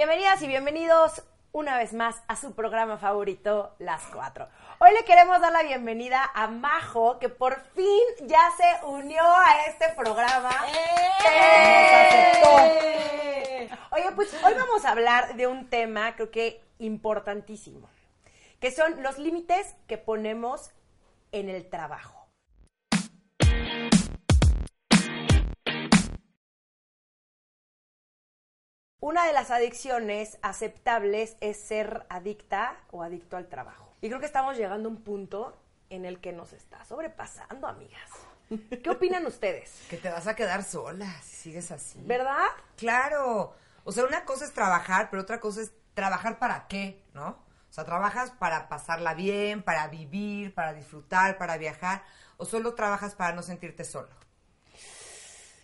Bienvenidas y bienvenidos una vez más a su programa favorito, Las Cuatro. Hoy le queremos dar la bienvenida a Majo, que por fin ya se unió a este programa. ¡Eh! Oye, pues hoy vamos a hablar de un tema creo que importantísimo, que son los límites que ponemos en el trabajo. Una de las adicciones aceptables es ser adicta o adicto al trabajo. Y creo que estamos llegando a un punto en el que nos está sobrepasando, amigas. ¿Qué opinan ustedes? Que te vas a quedar sola si sigues así. ¿Verdad? Claro. O sea, una cosa es trabajar, pero otra cosa es trabajar para qué, ¿no? O sea, trabajas para pasarla bien, para vivir, para disfrutar, para viajar, o solo trabajas para no sentirte solo.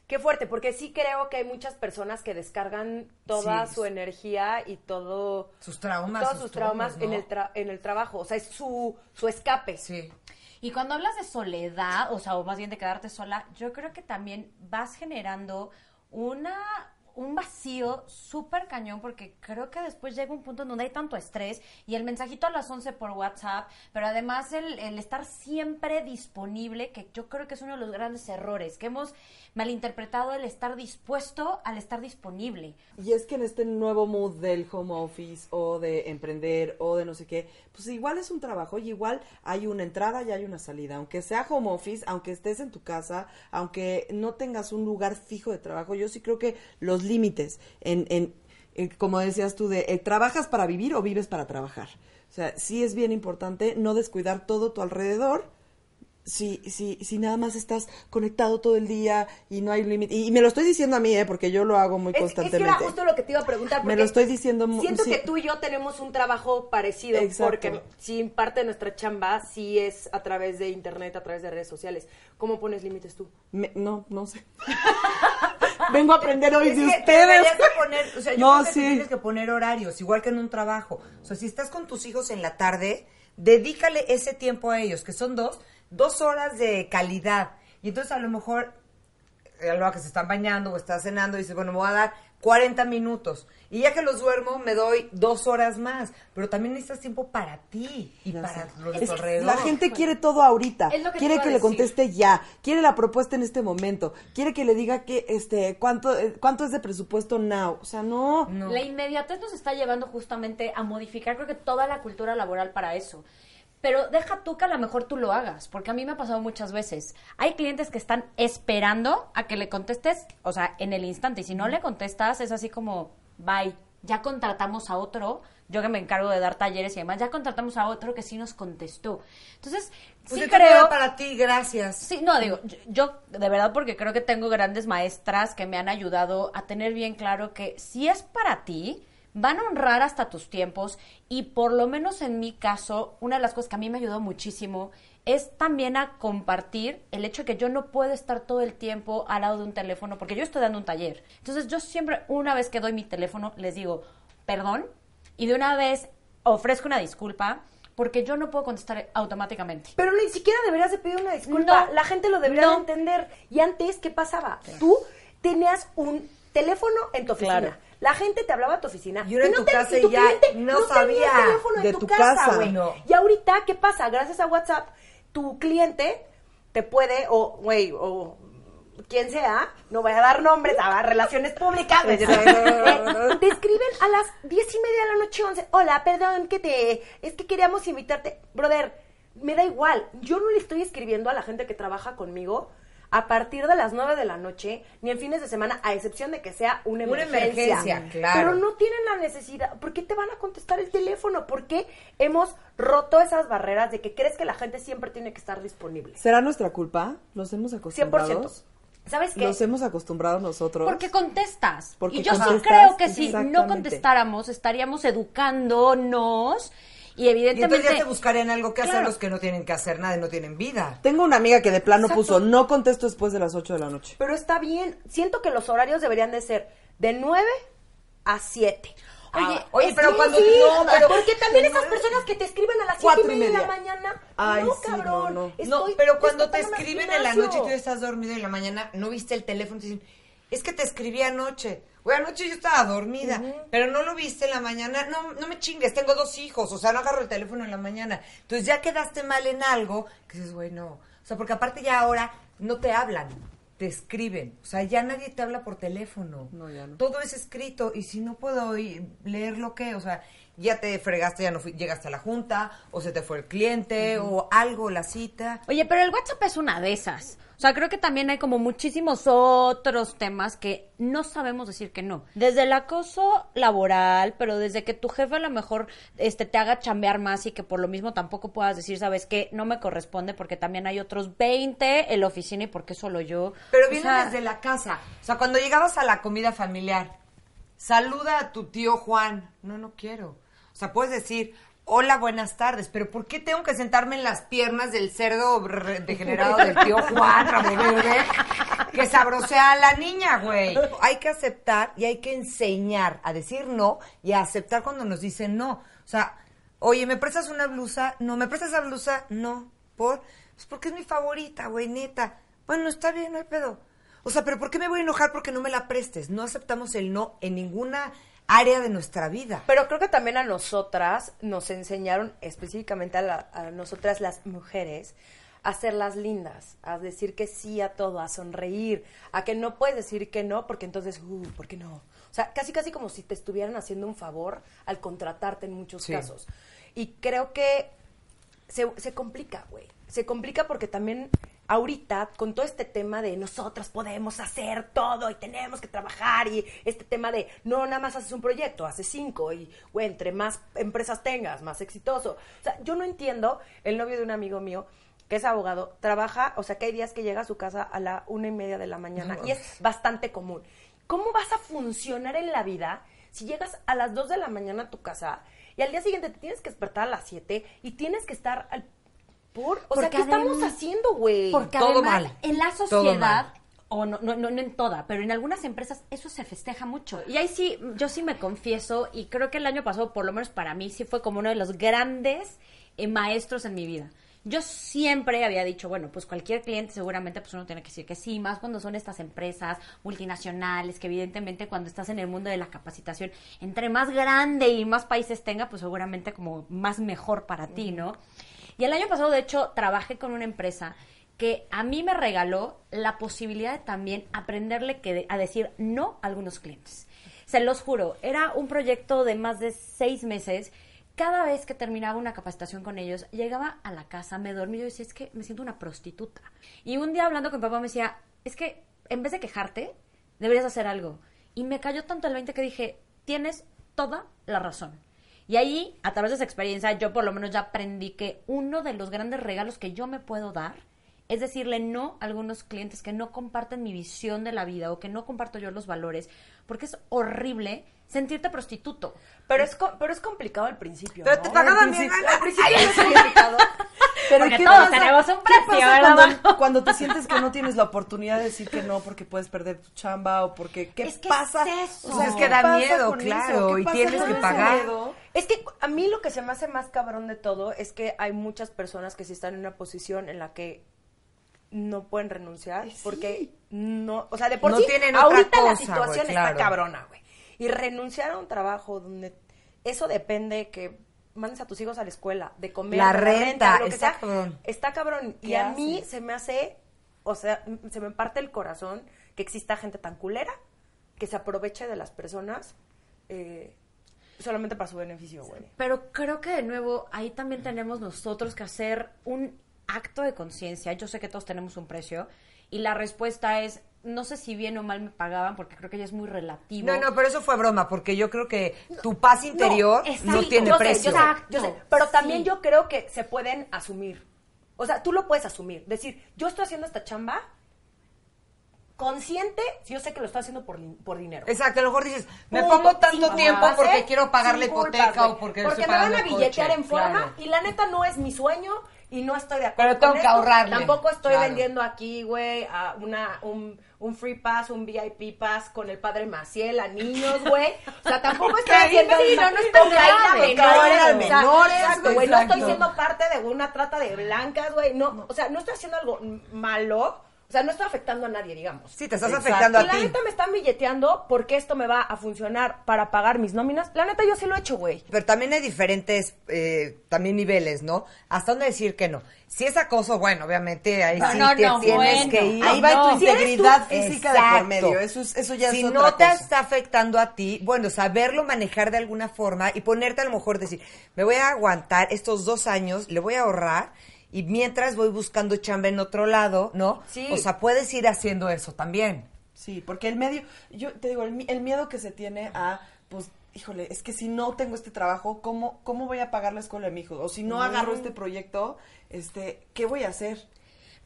Qué fuerte, porque sí creo que hay muchas personas que descargan toda Sí. su energía y todo Sus traumas. todos sus sus traumas traumas, en el tra- en el trabajo, o sea, es su su escape. Sí. Y cuando hablas de soledad, o sea, o más bien de quedarte sola, yo creo que también vas generando una un vacío súper cañón porque creo que después llega un punto en donde hay tanto estrés y el mensajito a las 11 por WhatsApp, pero además el, el estar siempre disponible, que yo creo que es uno de los grandes errores, que hemos malinterpretado el estar dispuesto al estar disponible. Y es que en este nuevo mood del home office o de emprender o de no sé qué, pues igual es un trabajo y igual hay una entrada y hay una salida. Aunque sea home office, aunque estés en tu casa, aunque no tengas un lugar fijo de trabajo, yo sí creo que los límites en, en, en- como decías tú, de eh, trabajas para vivir o vives para trabajar. O sea, sí es bien importante no descuidar todo tu alrededor si, si, si nada más estás conectado todo el día y no hay límite. Y, y me lo estoy diciendo a mí, ¿eh? porque yo lo hago muy Es, es que constantemente. era justo lo que te iba a preguntar. Me lo estoy diciendo mu- Siento sí. que tú y yo tenemos un trabajo parecido. Exacto. Porque sí, parte de nuestra chamba sí es a través de internet, a través de redes sociales. ¿Cómo pones límites tú? Me- no, no sé. Vengo a aprender hoy Es de que te ustedes. poner, o sea, yo No, creo que te sí. tienes que poner horarios, igual que en un trabajo. O sea, si estás con tus hijos en la tarde, dedícale ese tiempo a ellos, que son dos, dos horas de calidad. Y entonces a lo mejor, eh, a lo que se están bañando o estás cenando, dices, bueno, me voy a dar 40 minutos. Y ya que los duermo, me doy dos horas más. Pero también necesitas tiempo para ti y Ya para sé. los Es alrededor. la gente quiere todo ahorita. Es lo que te quiere que le conteste ya. Quiere la propuesta en este momento. Quiere que le diga que este cuánto eh, cuánto es de presupuesto now. O sea, no. No. La inmediatez nos está llevando justamente a modificar, creo que toda la cultura laboral para eso. Pero deja tú que a lo mejor tú lo hagas, porque a mí me ha pasado muchas veces. Hay clientes que están esperando a que le contestes, o sea, en el instante. Y si no le contestas, es así como, bye, ya contratamos a otro. Yo que me encargo de dar talleres y demás, ya contratamos a otro que sí nos contestó. Entonces, Pues sí creo... para ti, gracias. Sí, no, digo, yo, yo de verdad porque creo que tengo grandes maestras que me han ayudado a tener bien claro que si es para ti, van a honrar hasta tus tiempos y por lo menos en mi caso, una de las cosas que a mí me ayudó muchísimo es también a compartir el hecho de que yo no puedo estar todo el tiempo al lado de un teléfono porque yo estoy dando un taller. Entonces yo siempre, una vez que doy mi teléfono, les digo, perdón, y de una vez ofrezco una disculpa porque yo no puedo contestar automáticamente. Pero ni siquiera deberías de pedir una disculpa. No. la gente lo debería No. de entender. Y antes, ¿qué pasaba? Tú tenías un teléfono en tu oficina. Claro. La gente te hablaba a tu oficina. Y ahora en tu te- casa tu ya no tenía sabía teléfono de en tu, tu casa, casa. güey. No. Y ahorita, ¿qué pasa? Gracias a WhatsApp, tu cliente te puede, o, güey, o quien sea, no voy a dar nombres, a relaciones públicas, eh, te escriben a las diez y media de la noche, once. Hola, perdón, que te, es que queríamos invitarte, brother. Me da igual, yo no le estoy escribiendo a la gente que trabaja conmigo a partir de las 9 de la noche, ni en fines de semana, a excepción de que sea una Una emergencia. emergencia, claro. Pero no tienen la necesidad. ¿Por qué te van a contestar el teléfono? ¿Por qué hemos roto esas barreras de que crees que la gente siempre tiene que estar disponible? ¿Será nuestra culpa? ¿Los hemos acostumbrado? 100%. ¿Sabes qué? Nos hemos acostumbrado nosotros. Porque contestas. Porque y yo sí creo que si no contestáramos, estaríamos educándonos y Y evidentemente... entonces ya te buscarían algo que hacer los que no tienen que hacer nada y no tienen vida. Tengo una amiga que de plano Exacto. puso, no contesto después de las 8 de la noche. Pero está bien. Siento que los horarios deberían de ser de 9 a 7. Oye, oye, es pero cuando sí, no, pero porque también de esas personas que te escriben a las 7 Cuatro y y media de la mañana. Ay, no, sí, cabrón. no, no. Pero cuando te escriben en la noche y tú estás dormido y en la mañana no viste el teléfono, te dicen, es que te escribí anoche. Güey, anoche yo estaba dormida, pero no lo viste en la mañana. No, no me chingues, tengo dos hijos, o sea, no agarro el teléfono en la mañana. Entonces ya quedaste mal en algo, que dices, güey, no. O sea, porque aparte ya ahora no te hablan, te escriben. O sea, ya nadie te habla por teléfono. No, ya no. Todo es escrito y si no puedo leer lo que, o sea, ya te fregaste, ya no fui- llegaste a la junta, o se te fue el cliente, o algo, la cita. Oye, pero el WhatsApp es una de esas. O sea, creo que también hay como muchísimos otros temas que no sabemos decir que no. Desde el acoso laboral, pero desde que tu jefe a lo mejor este te haga chambear más y que por lo mismo tampoco puedas decir, ¿sabes qué? No me corresponde porque también hay otros 20 en la oficina y porque solo yo. Pero O viene sea, desde la casa. O sea, cuando llegabas a la comida familiar, saluda a tu tío Juan. No, no quiero. O sea, puedes decir, hola, buenas tardes, pero ¿por qué tengo que sentarme en las piernas del cerdo degenerado del tío Juan, verde, que sabrosea a la niña, güey? Hay que aceptar y hay que enseñar a decir no y a aceptar cuando nos dicen no. O sea, oye, ¿me prestas una blusa? No, ¿me prestas esa blusa? No. ¿Por? Pues porque es mi favorita, güey, neta. Bueno, está bien, no hay pedo. O sea, pero ¿por qué me voy a enojar porque no me la prestes? No aceptamos el no en ninguna área de nuestra vida. Pero creo que también a nosotras nos enseñaron, específicamente a, la- a nosotras las mujeres, a ser las lindas, a decir que sí a todo, a sonreír, a que no puedes decir que no, porque entonces, uh, ¿por qué no? O sea, casi casi como si te estuvieran haciendo un favor al contratarte en muchos Sí. casos. Y creo que se, se complica, güey. Se complica porque también ahorita, con todo este tema de nosotras podemos hacer todo y tenemos que trabajar y este tema de no nada más haces un proyecto, haces cinco y, güey, entre más empresas tengas, más exitoso. O sea, yo no entiendo, el novio de un amigo mío, que es abogado, trabaja, o sea, que hay días que llega a su casa a la una y media de la mañana y es bastante común. ¿Cómo vas a funcionar en la vida si llegas a las 2 de la mañana a tu casa y al día siguiente te tienes que despertar a las 7 y tienes que estar al por, o sea, ¿qué estamos haciendo, güey? Porque Todo además, mal. en la sociedad, o no, no, no, no en toda, pero en algunas empresas eso se festeja mucho. Y ahí sí, yo sí me confieso, y creo que el año pasado, por lo menos para mí, sí fue como uno de los grandes eh, maestros en mi vida. Yo siempre había dicho, bueno, pues cualquier cliente seguramente pues uno tiene que decir que sí, más cuando son estas empresas multinacionales, que evidentemente cuando estás en el mundo de la capacitación, entre más grande y más países tenga, pues seguramente como más mejor para ti, ¿no? Y el año pasado, de hecho, trabajé con una empresa que a mí me regaló la posibilidad de también aprenderle a decir no a algunos clientes. Se los juro, era un proyecto de más de seis meses. Cada vez que terminaba una capacitación con ellos, llegaba a la casa, me dormía y yo decía, es que me siento una prostituta. Y un día hablando con papá me decía, es que en vez de quejarte, deberías hacer algo. Y me cayó tanto el 20 que dije, tienes toda la razón. Y ahí, a través de esa experiencia, yo por lo menos ya aprendí que uno de los grandes regalos que yo me puedo dar es decirle no a algunos clientes que no comparten mi visión de la vida o que no comparto yo los valores, porque es horrible sentirte prostituto. Pero es, pero es complicado al principio, Pero ¿no? te pagaban Al bien. principio- Al principio es complicado. Pero Porque ¿qué todos pasa? tenemos un ¿Qué precio, pasa ¿verdad? Cuando, cuando te sientes que no tienes la oportunidad de decir que no porque puedes perder tu chamba o porque ¿qué Es que pasa? es eso. O sea, Es ¿qué que da miedo, claro, y tienes que pagar. miedo? Es que a mí lo que se me hace más cabrón de todo es que hay muchas personas que sí están en una posición en la que no pueden renunciar porque no, o sea, de por No sí, tienen otra ahorita la situación claro. está cabrona, güey. Y renunciar a un trabajo donde eso depende que mandes a tus hijos a la escuela, de comer, La renta, lo que está sea, cabrón. está cabrón. Y ¿Qué a mí se me hace, o sea, se me parte el corazón que exista gente tan culera que se aproveche de las personas eh, solamente para su beneficio, güey. Pero creo que de nuevo ahí también tenemos nosotros que hacer un acto de conciencia. Yo sé que todos tenemos un precio y la respuesta es no sé si bien o mal me pagaban porque creo que ya es muy relativo. No, no, pero eso fue broma, porque yo creo que tu paz interior no, exacto. tiene yo sé, precio. yo sé, Exacto. yo sé, pero también Sí. yo creo que se pueden asumir. O sea, tú lo puedes asumir. Decir, yo estoy haciendo esta chamba consciente, yo sé que lo estoy haciendo por, por dinero. Exacto, a lo mejor dices, me Punto. pongo tanto tiempo porque ¿eh? quiero pagar la culpas, hipoteca o porque, Porque me van a billetear coche. en forma Claro. y la neta no es mi sueño y no estoy de acuerdo Pero tengo con que esto. ahorrarle. Tampoco estoy Claro. vendiendo aquí, güey, a una, un, un free pass, un VIP pass con el padre Maciel a niños, güey. O sea, tampoco estoy haciendo Sí, no, no es tan cocaína grave. menores, güey. No estoy siendo parte de una trata de blancas, güey. No, o sea, no estoy haciendo algo malo. O sea, no estoy afectando a nadie, digamos. Sí, te estás Exacto. afectando a la ti. neta me están billeteando porque esto me va a funcionar para pagar mis nóminas. La neta yo sí lo he hecho, güey. Pero también hay diferentes, eh, también niveles, ¿no? ¿Hasta dónde decir que no? Si es acoso, bueno, obviamente ahí No, sí no, te no, tienes bueno. que ir. Ahí va No. tu Si integridad tú- física de por medio. Eso, es, eso ya si es no otra te cosa. está afectando a ti, bueno, saberlo manejar de alguna forma y ponerte a lo mejor decir, me voy a aguantar estos dos años, le voy a ahorrar y mientras voy buscando chamba en otro lado, ¿no? Sí. O sea, puedes ir haciendo eso también. Sí, porque el medio, yo te digo, el, el miedo que se tiene a, pues, híjole, es que si no tengo este trabajo, ¿cómo, cómo voy a pagar la escuela de mi hijo? O si no agarro este proyecto, este, ¿qué voy a hacer?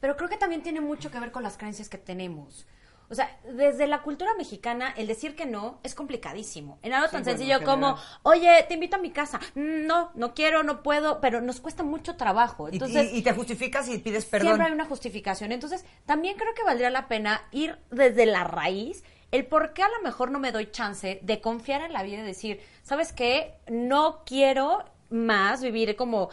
Pero creo que también tiene mucho que ver con las creencias que tenemos. O sea, desde la cultura mexicana, el decir que no es complicadísimo. En algo tan sencillo en como, general. oye, te invito a mi casa. Mm, No, no quiero, no puedo, pero nos cuesta mucho trabajo. Y- Entonces, y, y te justificas y pides perdón. siempre hay una justificación. Entonces, también creo que valdría la pena ir desde la raíz, el por qué a lo mejor no me doy chance de confiar en la vida y decir, ¿sabes qué? No quiero más vivir como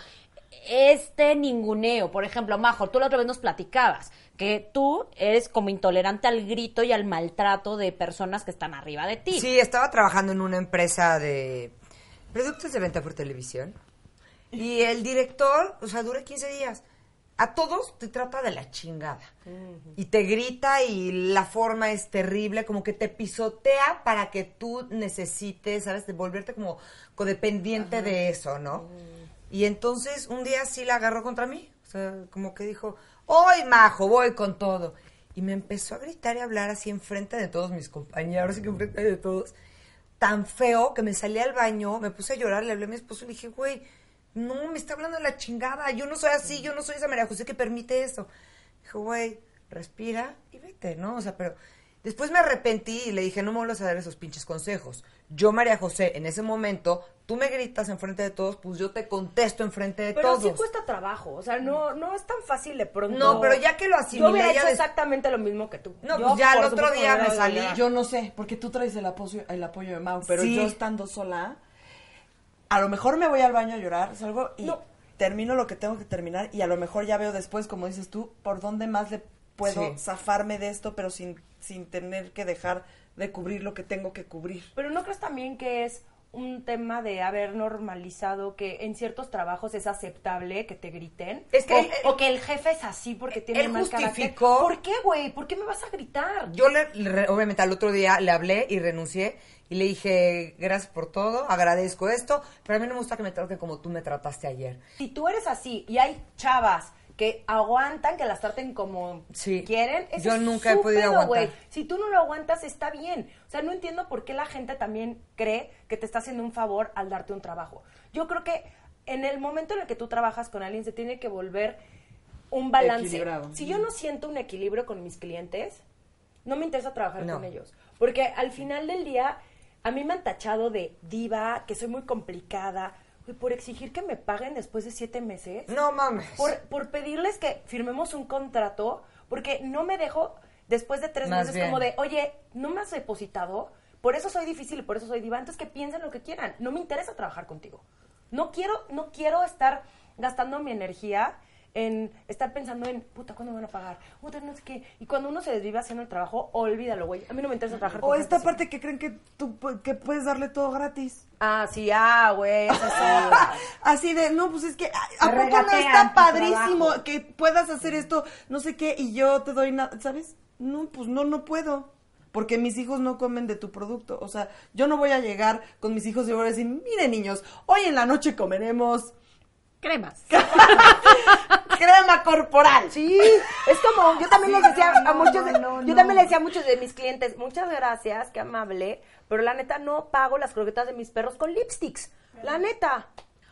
este ninguneo. Por ejemplo, Majo, tú la otra vez nos platicabas que tú eres como intolerante al grito y al maltrato de personas que están arriba de ti. Sí, estaba trabajando en una empresa de productos de venta por televisión. Y el director, o sea, dura 15 días. A todos te trata de la chingada. Y te grita y la forma es terrible, como que te pisotea para que tú necesites, ¿sabes? De volverte como codependiente de eso, ¿no? Y entonces un día sí la agarró contra mí. O sea, como que dijo, hoy majo, voy con todo. Y me empezó a gritar y a hablar así enfrente de todos mis compañeros y que enfrente de todos. Tan feo que me salí al baño, me puse a llorar, le hablé a mi esposo y le dije, güey, no, me está hablando de la chingada. Yo no soy así, yo no soy esa María José que permite eso. Dijo, güey, respira y vete, ¿no? O sea, pero después me arrepentí y le dije, no me vuelvas a dar esos pinches consejos. Yo, María José, en ese momento, tú me gritas enfrente de todos, pues yo te contesto enfrente de Pero todos. sí cuesta trabajo, o sea, no, no es tan fácil de pronto. No, pero ya que lo asimilé, Yo hubiera hecho des- exactamente lo mismo que tú. No, Yo, pues ya el otro día me salí. Yo no sé, porque tú traes el apoyo, el apoyo de Mau, pero Sí. yo estando sola, a lo mejor me voy al baño a llorar, salgo y No. termino lo que tengo que terminar y a lo mejor ya veo después, como dices tú, por dónde más le puedo Sí. zafarme de esto, pero sin, sin tener que dejar de cubrir lo que tengo que cubrir. Pero ¿no crees también que es un tema de haber normalizado que en ciertos trabajos es aceptable que te griten? Es que o, él- o que el jefe es así porque tiene él mal carácter. justificó- ¿Por qué, güey? ¿Por qué me vas a gritar? Yo, le, le- obviamente, al otro día le hablé y renuncié y le dije, gracias por todo, agradezco esto, pero a mí no me gusta que me traten como tú me trataste ayer. Si tú eres así y hay chavas que aguantan que las traten como Sí. quieren, eso Yo es nunca he podido pedo, aguantar. Si tú no lo aguantas, está bien. O sea, no entiendo por qué la gente también cree que te está haciendo un favor al darte un trabajo. Yo creo que en el momento en el que tú trabajas con alguien se tiene que volver un balance. Equilibrado. Si yo no siento un equilibrio con mis clientes, no me interesa trabajar No. con ellos. Porque al final del día, a mí me han tachado de diva, que soy muy complicada. Por exigir que me paguen después de siete meses. No mames. Por, por pedirles que firmemos un contrato, porque no me dejo después de tres Más meses bien. como de, oye, no me has depositado, por eso soy difícil y por eso soy diva. Entonces que piensen lo que quieran. No me interesa trabajar contigo. No quiero, no quiero estar gastando mi energía en estar pensando en, puta, ¿cuándo me van a pagar? Puta, no sé qué. Y cuando uno se desvive haciendo el trabajo, olvídalo, güey. A mí no me interesa trabajar con O esta parte que creen que tú que puedes darle todo gratis. Ah, sí, ah, güey. Así de, no, pues es que, ¿a- ¿a poco no está padrísimo trabajo. que puedas hacer esto, no sé qué, y yo te doy nada, ¿sabes? No, pues no, no puedo. Porque mis hijos no comen de tu producto. O sea, yo no voy a llegar con mis hijos y voy a decir, miren niños, hoy en la noche comeremos Cremas. crema corporal. Sí, es como, yo también les decía a muchos, de- yo también le decía a muchos de mis clientes, muchas gracias, qué amable, pero la neta no pago las croquetas de mis perros con lipsticks, la neta.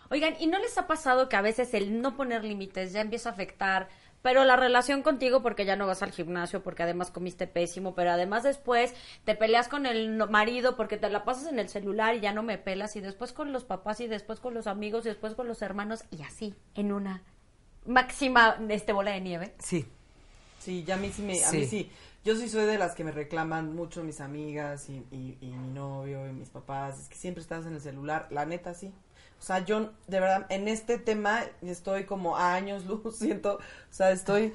Oigan, ¿y no les ha pasado que a veces el no poner límites ya empieza a afectar pero la relación contigo porque ya no vas al gimnasio, porque además comiste pésimo, pero además después te peleas con el marido porque te la pasas en el celular y ya no me pelas, y después con los papás, y después con los amigos, y después con los hermanos, y así, en una máxima este bola de nieve. Sí. Sí, ya a mí sí me, a Sí. mí sí. Yo sí soy de las que me reclaman mucho mis amigas y, y, y mi novio y mis papás. Es que siempre estás en el celular. La neta, sí. O sea, yo, de verdad, en este tema estoy como a años luz, siento. O sea, estoy.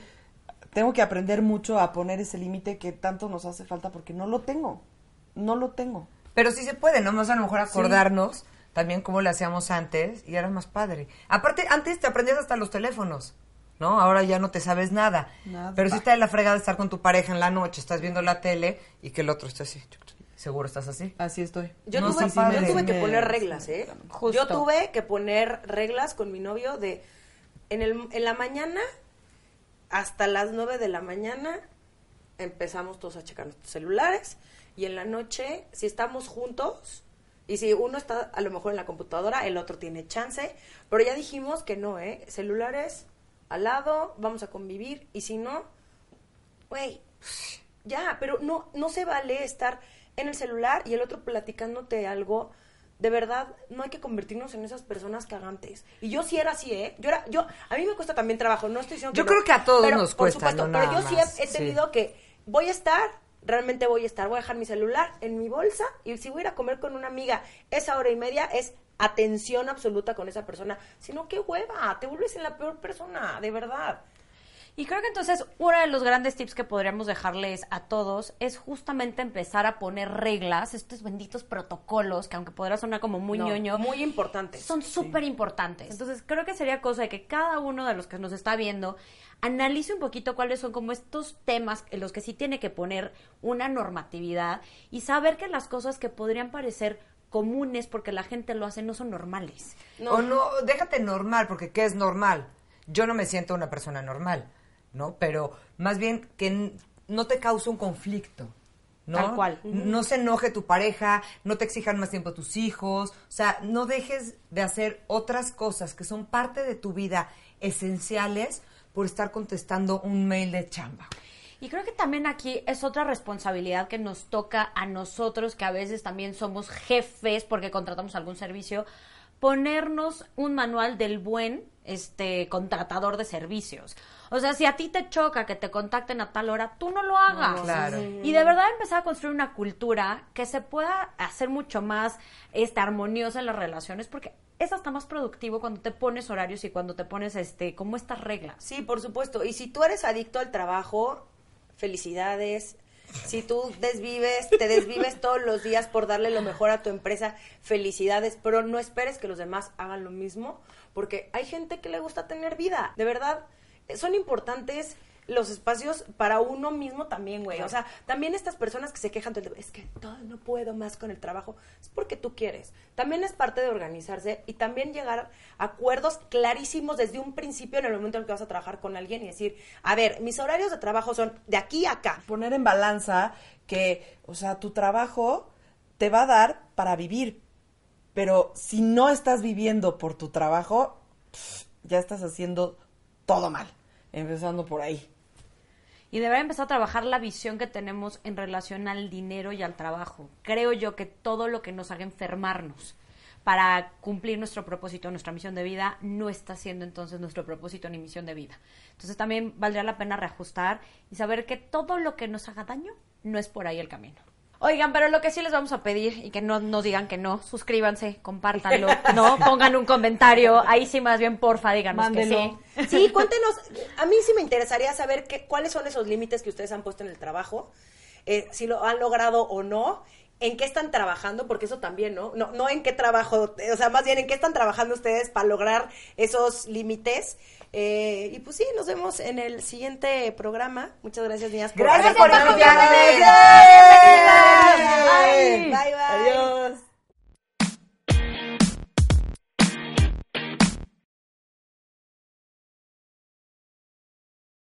Tengo que aprender mucho a poner ese límite que tanto nos hace falta porque no lo tengo. No lo tengo. Pero sí se puede, ¿no? Más a lo mejor acordarnos también cómo lo hacíamos antes y era más padre. Aparte, antes te aprendías hasta los teléfonos, ¿no? Ahora ya no te sabes nada. Nada. Pero sí está de la fregada estar con tu pareja en la noche, estás viendo la tele y que el otro esté así. Seguro estás así. Así estoy. Yo No, tuve, sí, yo tuve que poner reglas, ¿eh? Justo. Yo tuve que poner reglas con mi novio de en, el, en la mañana hasta las 9 de la mañana empezamos todos a checar nuestros celulares y en la noche si estamos juntos y si uno está a lo mejor en la computadora, el otro tiene chance, pero ya dijimos que no, ¿eh? Celulares al lado, vamos a convivir y si no, güey, ya, pero no, no se vale estar en el celular y el otro platicándote algo. De verdad, no hay que convertirnos en esas personas cagantes. Y yo sí era así, ¿eh? Yo era, yo, a mí me cuesta también trabajo, no estoy diciendo Yo que no, creo que a todos pero, nos por cuesta, supuesto, no pero yo sí he, sí. tenido que, voy a estar, realmente voy a estar, voy a dejar mi celular en mi bolsa y si voy a ir a comer con una amiga esa hora y media es atención absoluta con esa persona. Si no, qué hueva, te vuelves en la peor persona, de verdad. Y creo que entonces uno de los grandes tips que podríamos dejarles a todos es justamente empezar a poner reglas, estos benditos protocolos, que aunque podrá sonar como muy No, ñoño, muy importante. son súper importantes. Entonces creo que sería cosa de que cada uno de los que nos está viendo analice un poquito cuáles son como estos temas en los que sí tiene que poner una normatividad y saber que las cosas que podrían parecer comunes porque la gente lo hace no son normales. No. O no, déjate normal, porque ¿qué es normal? Yo no me siento una persona normal, ¿no? Pero más bien que no te cause un conflicto. ¿no? Tal cual. No se enoje tu pareja, no te exijan más tiempo tus hijos, o sea, no dejes de hacer otras cosas que son parte de tu vida esenciales por estar contestando un mail de chamba. Y creo que también aquí es otra responsabilidad que nos toca a nosotros, que a veces también somos jefes porque contratamos algún servicio, ponernos un manual del buen este contratador de servicios. O sea, si a ti te choca que te contacten a tal hora, tú no lo hagas. Claro. Y de verdad empezar a construir una cultura que se pueda hacer mucho más este, armoniosa en las relaciones, porque es hasta más productivo cuando te pones horarios y cuando te pones este como estas reglas. Sí, por supuesto. Y si tú eres adicto al trabajo, felicidades. Si tú desvives, te desvives todos los días por darle lo mejor a tu empresa, felicidades, pero no esperes que los demás hagan lo mismo, porque hay gente que le gusta tener vida. De verdad, son importantes los espacios para uno mismo también, güey. O sea, también estas personas que se quejan, todo el tiempo, es que todo, no puedo más con el trabajo, es porque tú quieres. También es parte de organizarse y también llegar a acuerdos clarísimos desde un principio en el momento en que vas a trabajar con alguien y decir, a ver, mis horarios de trabajo son de aquí a acá. Poner en balanza que, o sea, tu trabajo te va a dar para vivir, pero si no estás viviendo por tu trabajo, ya estás haciendo todo mal, empezando por ahí. Y deberá empezar a trabajar la visión que tenemos en relación al dinero y al trabajo. Creo yo que todo lo que nos haga enfermarnos para cumplir nuestro propósito, nuestra misión de vida, no está siendo entonces nuestro propósito ni misión de vida. Entonces también valdría la pena reajustar y saber que todo lo que nos haga daño no es por ahí el camino. Oigan, pero lo que sí les vamos a pedir y que no nos digan que no, suscríbanse, compártanlo, no, pongan un comentario, ahí sí más bien porfa díganos Mándelo. que sí. Sí, cuéntenos, a mí sí me interesaría saber qué, cuáles son esos límites que ustedes han puesto en el trabajo, eh, si lo han logrado o no, en qué están trabajando, porque eso también, ¿no? No, no en qué trabajo, o sea, más bien en qué están trabajando ustedes para lograr esos límites. Eh, y pues sí, nos vemos en el siguiente programa. Muchas gracias, niñas. Por gracias por invitarme. Bye, bye. Adiós.